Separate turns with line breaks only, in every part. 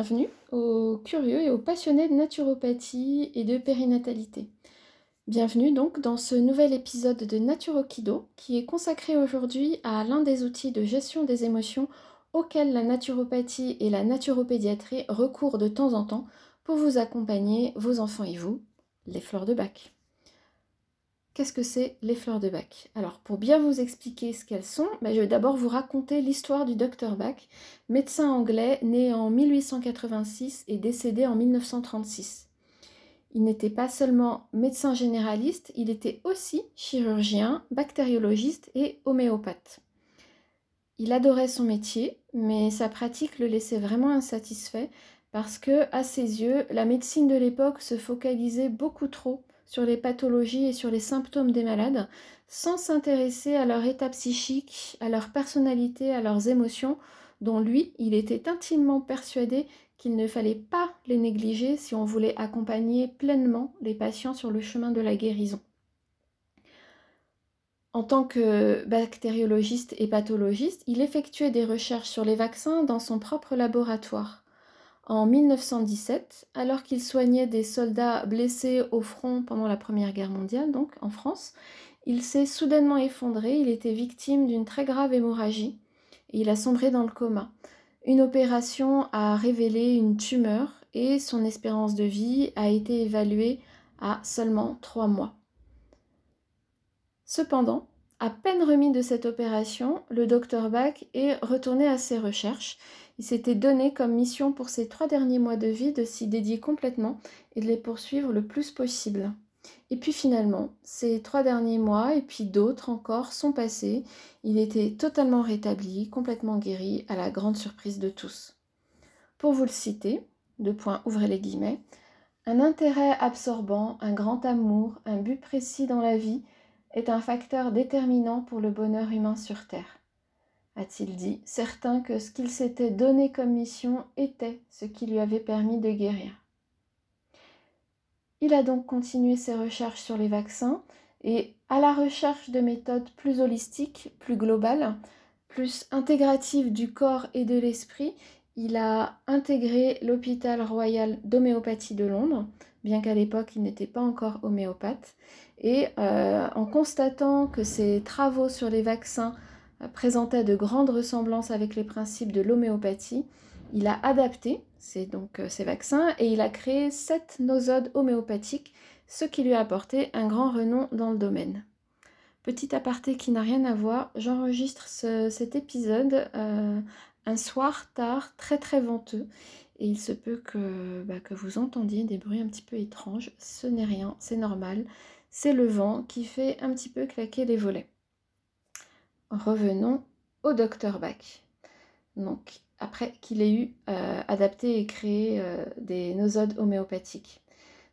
bienvenue aux curieux et aux passionnés de naturopathie et de périnatalité. Bienvenue donc dans ce nouvel épisode de Naturokido qui est consacré aujourd'hui à l'un des outils de gestion des émotions auxquels la naturopathie et la naturopédiatrie recourent de temps en temps pour vous accompagner, vos enfants et vous, les fleurs de bac. Qu'est-ce que c'est les fleurs de bac Alors pour bien vous expliquer ce qu'elles sont, ben, je vais d'abord vous raconter l'histoire du docteur Bach, médecin anglais né en 1886 et décédé en 1936. Il n'était pas seulement médecin généraliste, il était aussi chirurgien, bactériologiste et homéopathe. Il adorait son métier, mais sa pratique le laissait vraiment insatisfait parce que, à ses yeux, la médecine de l'époque se focalisait beaucoup trop sur les pathologies et sur les symptômes des malades, sans s'intéresser à leur état psychique, à leur personnalité, à leurs émotions, dont lui, il était intimement persuadé qu'il ne fallait pas les négliger si on voulait accompagner pleinement les patients sur le chemin de la guérison. En tant que bactériologiste et pathologiste, il effectuait des recherches sur les vaccins dans son propre laboratoire. En 1917, alors qu'il soignait des soldats blessés au front pendant la Première Guerre mondiale, donc en France, il s'est soudainement effondré, il était victime d'une très grave hémorragie et il a sombré dans le coma. Une opération a révélé une tumeur et son espérance de vie a été évaluée à seulement trois mois. Cependant, à peine remis de cette opération, le docteur Bach est retourné à ses recherches. Il s'était donné comme mission pour ses trois derniers mois de vie de s'y dédier complètement et de les poursuivre le plus possible. Et puis finalement, ces trois derniers mois et puis d'autres encore sont passés. Il était totalement rétabli, complètement guéri, à la grande surprise de tous. Pour vous le citer, deux points, ouvrez les guillemets, un intérêt absorbant, un grand amour, un but précis dans la vie, est un facteur déterminant pour le bonheur humain sur Terre, a-t-il dit, certain que ce qu'il s'était donné comme mission était ce qui lui avait permis de guérir. Il a donc continué ses recherches sur les vaccins et à la recherche de méthodes plus holistiques, plus globales, plus intégratives du corps et de l'esprit, il a intégré l'hôpital royal d'homéopathie de Londres, bien qu'à l'époque il n'était pas encore homéopathe, et euh, en constatant que ses travaux sur les vaccins euh, présentaient de grandes ressemblances avec les principes de l'homéopathie, il a adapté ces, donc, euh, ces vaccins et il a créé sept nosodes homéopathiques, ce qui lui a apporté un grand renom dans le domaine. Petit aparté qui n'a rien à voir, j'enregistre cet épisode un soir tard, très très venteux, et il se peut bah, que vous entendiez des bruits un petit peu étranges. Ce n'est rien, c'est normal c'est le vent qui fait un petit peu claquer les volets. Revenons au docteur Bach. Donc, après qu'il ait eu euh, adapté et créé euh, des nosodes homéopathiques.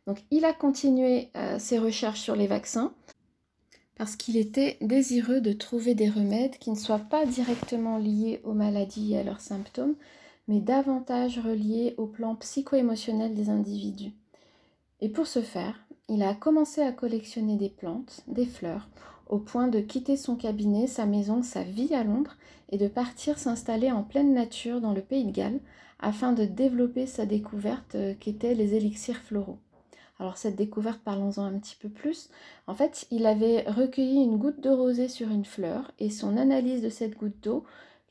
Donc, il a continué euh, ses recherches sur les vaccins parce qu'il était désireux de trouver des remèdes qui ne soient pas directement liés aux maladies et à leurs symptômes, mais davantage reliés au plan psycho-émotionnel des individus. Et pour ce faire, il a commencé à collectionner des plantes, des fleurs, au point de quitter son cabinet, sa maison, sa vie à Londres et de partir s'installer en pleine nature dans le pays de Galles afin de développer sa découverte euh, qu'étaient les élixirs floraux. Alors cette découverte, parlons-en un petit peu plus. En fait, il avait recueilli une goutte de rosée sur une fleur et son analyse de cette goutte d'eau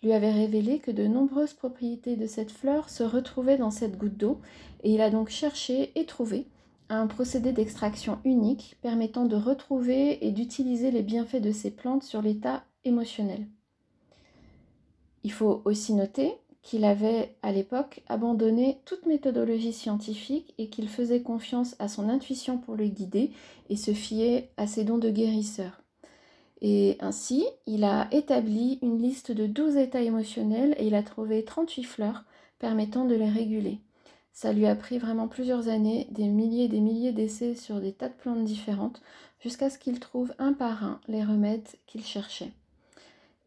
lui avait révélé que de nombreuses propriétés de cette fleur se retrouvaient dans cette goutte d'eau et il a donc cherché et trouvé un procédé d'extraction unique permettant de retrouver et d'utiliser les bienfaits de ces plantes sur l'état émotionnel. Il faut aussi noter qu'il avait à l'époque abandonné toute méthodologie scientifique et qu'il faisait confiance à son intuition pour le guider et se fiait à ses dons de guérisseur. Et ainsi, il a établi une liste de 12 états émotionnels et il a trouvé 38 fleurs permettant de les réguler. Ça lui a pris vraiment plusieurs années, des milliers et des milliers d'essais sur des tas de plantes différentes, jusqu'à ce qu'il trouve un par un les remèdes qu'il cherchait.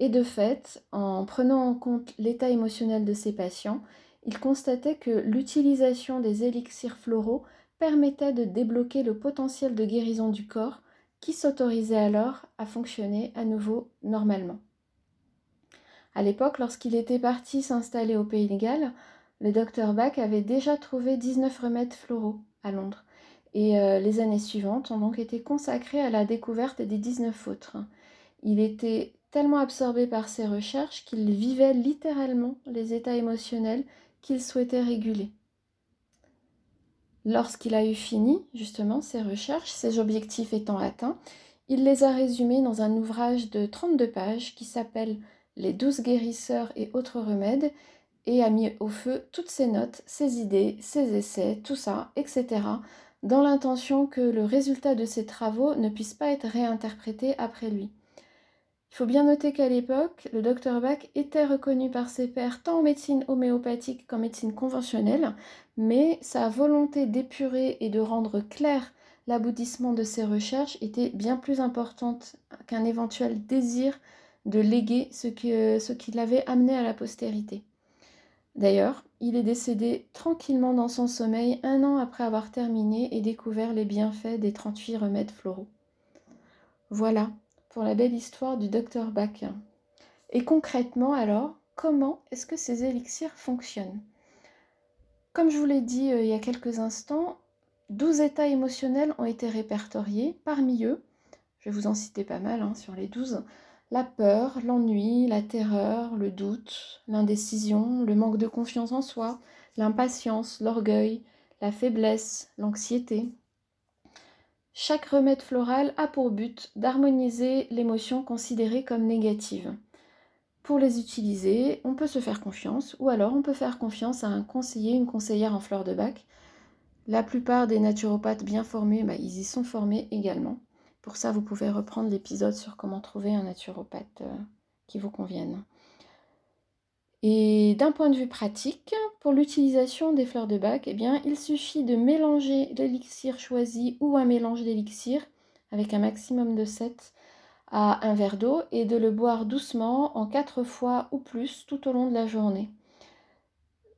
Et de fait, en prenant en compte l'état émotionnel de ses patients, il constatait que l'utilisation des élixirs floraux permettait de débloquer le potentiel de guérison du corps qui s'autorisait alors à fonctionner à nouveau normalement. À l'époque, lorsqu'il était parti s'installer au Pays de Galles, le docteur Bach avait déjà trouvé 19 remèdes floraux à Londres. Et euh, les années suivantes ont donc été consacrées à la découverte des 19 autres. Il était tellement absorbé par ses recherches qu'il vivait littéralement les états émotionnels qu'il souhaitait réguler. Lorsqu'il a eu fini, justement, ses recherches, ses objectifs étant atteints, il les a résumés dans un ouvrage de 32 pages qui s'appelle Les douze guérisseurs et autres remèdes et a mis au feu toutes ses notes, ses idées, ses essais, tout ça, etc., dans l'intention que le résultat de ses travaux ne puisse pas être réinterprété après lui. Il faut bien noter qu'à l'époque, le docteur Bach était reconnu par ses pairs tant en médecine homéopathique qu'en médecine conventionnelle, mais sa volonté d'épurer et de rendre clair l'aboutissement de ses recherches était bien plus importante qu'un éventuel désir de léguer ce qui, ce qui l'avait amené à la postérité. D'ailleurs, il est décédé tranquillement dans son sommeil un an après avoir terminé et découvert les bienfaits des 38 remèdes floraux. Voilà pour la belle histoire du docteur Bach. Et concrètement alors, comment est-ce que ces élixirs fonctionnent? Comme je vous l'ai dit euh, il y a quelques instants, 12 états émotionnels ont été répertoriés. Parmi eux, je vais vous en citer pas mal hein, sur les 12, la peur, l'ennui, la terreur, le doute, l'indécision, le manque de confiance en soi, l'impatience, l'orgueil, la faiblesse, l'anxiété. Chaque remède floral a pour but d'harmoniser l'émotion considérée comme négative. Pour les utiliser, on peut se faire confiance ou alors on peut faire confiance à un conseiller, une conseillère en fleurs de bac. La plupart des naturopathes bien formés, bah, ils y sont formés également. Pour ça, vous pouvez reprendre l'épisode sur comment trouver un naturopathe euh, qui vous convienne. Et d'un point de vue pratique, pour l'utilisation des fleurs de bac, eh bien, il suffit de mélanger l'élixir choisi ou un mélange d'élixir avec un maximum de 7 à un verre d'eau et de le boire doucement en 4 fois ou plus tout au long de la journée.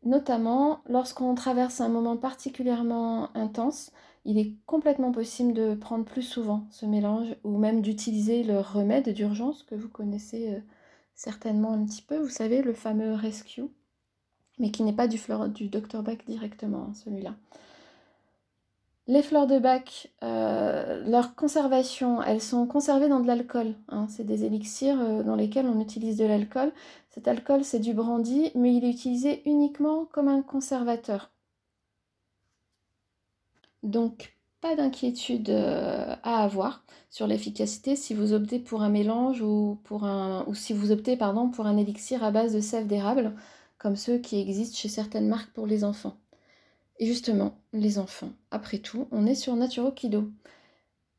Notamment lorsqu'on traverse un moment particulièrement intense, il est complètement possible de prendre plus souvent ce mélange ou même d'utiliser le remède d'urgence que vous connaissez euh, certainement un petit peu, vous savez, le fameux Rescue, mais qui n'est pas du, fleur, du Dr Bach directement, hein, celui-là. Les fleurs de bac, euh, leur conservation, elles sont conservées dans de l'alcool. Hein. C'est des élixirs euh, dans lesquels on utilise de l'alcool. Cet alcool, c'est du brandy, mais il est utilisé uniquement comme un conservateur. Donc, pas d'inquiétude euh, à avoir sur l'efficacité si vous optez pour un mélange ou, pour un, si vous optez pour un élixir à base de sève d'érable, comme ceux qui existent chez certaines marques pour les enfants. Et justement, les enfants, après tout, on est sur Naturokido.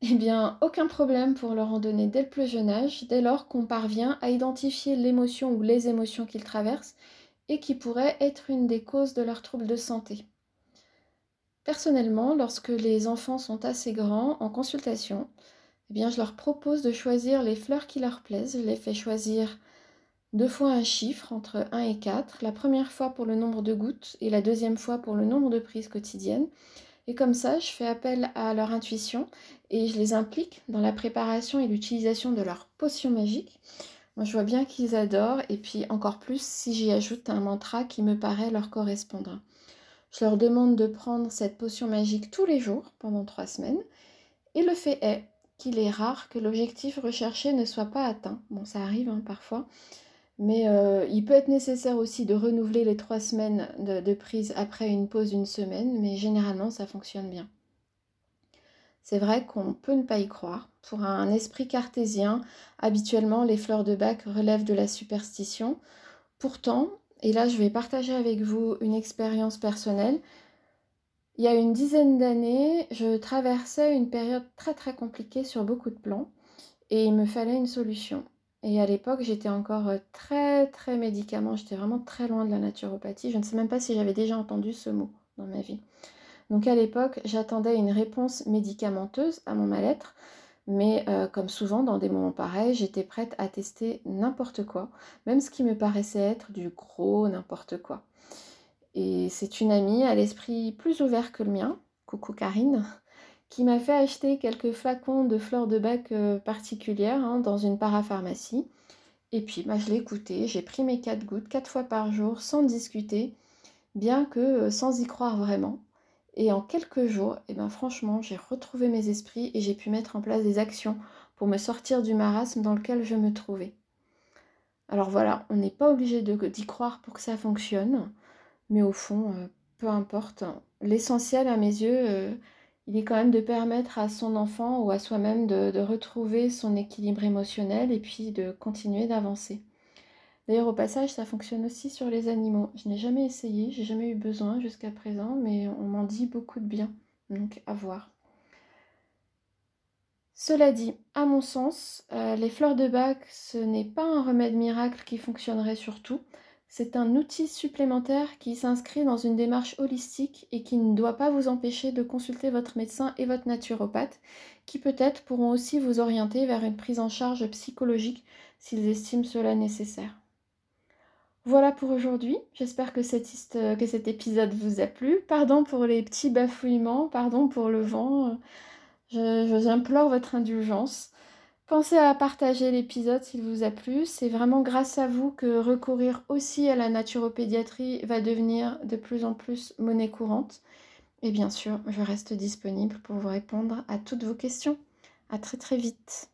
Eh bien, aucun problème pour leur en donner dès le plus jeune âge, dès lors qu'on parvient à identifier l'émotion ou les émotions qu'ils traversent et qui pourraient être une des causes de leurs troubles de santé. Personnellement, lorsque les enfants sont assez grands en consultation, eh bien, je leur propose de choisir les fleurs qui leur plaisent. Je les fais choisir deux fois un chiffre entre 1 et 4, la première fois pour le nombre de gouttes et la deuxième fois pour le nombre de prises quotidiennes. Et comme ça, je fais appel à leur intuition et je les implique dans la préparation et l'utilisation de leur potion magique. Moi, je vois bien qu'ils adorent et puis encore plus si j'y ajoute un mantra qui me paraît leur correspondre. Je leur demande de prendre cette potion magique tous les jours pendant trois semaines. Et le fait est qu'il est rare que l'objectif recherché ne soit pas atteint. Bon, ça arrive hein, parfois. Mais euh, il peut être nécessaire aussi de renouveler les trois semaines de, de prise après une pause d'une semaine, mais généralement ça fonctionne bien. C'est vrai qu'on peut ne pas y croire. Pour un esprit cartésien, habituellement les fleurs de bac relèvent de la superstition. Pourtant, et là, je vais partager avec vous une expérience personnelle. Il y a une dizaine d'années, je traversais une période très très compliquée sur beaucoup de plans et il me fallait une solution. Et à l'époque, j'étais encore très très médicament, j'étais vraiment très loin de la naturopathie. Je ne sais même pas si j'avais déjà entendu ce mot dans ma vie. Donc à l'époque, j'attendais une réponse médicamenteuse à mon mal-être mais euh, comme souvent dans des moments pareils, j'étais prête à tester n'importe quoi, même ce qui me paraissait être du gros n'importe quoi. Et c'est une amie à l'esprit plus ouvert que le mien, coucou Karine, qui m'a fait acheter quelques flacons de fleurs de bac euh, particulières hein, dans une parapharmacie. Et puis bah, je l'ai écouté, j'ai pris mes quatre gouttes quatre fois par jour sans discuter, bien que euh, sans y croire vraiment. Et en quelques jours, et eh ben franchement, j'ai retrouvé mes esprits et j'ai pu mettre en place des actions pour me sortir du marasme dans lequel je me trouvais. Alors voilà, on n'est pas obligé d'y croire pour que ça fonctionne, mais au fond, euh, peu importe. L'essentiel à mes yeux, euh, il est quand même de permettre à son enfant ou à soi-même de, retrouver son équilibre émotionnel et puis de continuer d'avancer. D'ailleurs, au passage, ça fonctionne aussi sur les animaux. Je n'ai jamais essayé, j'ai jamais eu besoin jusqu'à présent, mais on m'en dit beaucoup de bien. Donc, à voir. Cela dit, à mon sens, euh, les fleurs de bac, ce n'est pas un remède miracle qui fonctionnerait sur tout. C'est un outil supplémentaire qui s'inscrit dans une démarche holistique et qui ne doit pas vous empêcher de consulter votre médecin et votre naturopathe, qui peut-être pourront aussi vous orienter vers une prise en charge psychologique s'ils estiment cela nécessaire. Voilà pour aujourd'hui. J'espère que, cet épisode vous a plu. Pardon pour les petits bafouillements, pardon pour le vent. J'implore votre indulgence. Pensez à partager l'épisode s'il vous a plu. C'est vraiment grâce à vous que recourir aussi à la naturopédiatrie va devenir de plus en plus monnaie courante. Et bien sûr, je reste disponible pour vous répondre à toutes vos questions. À très très vite.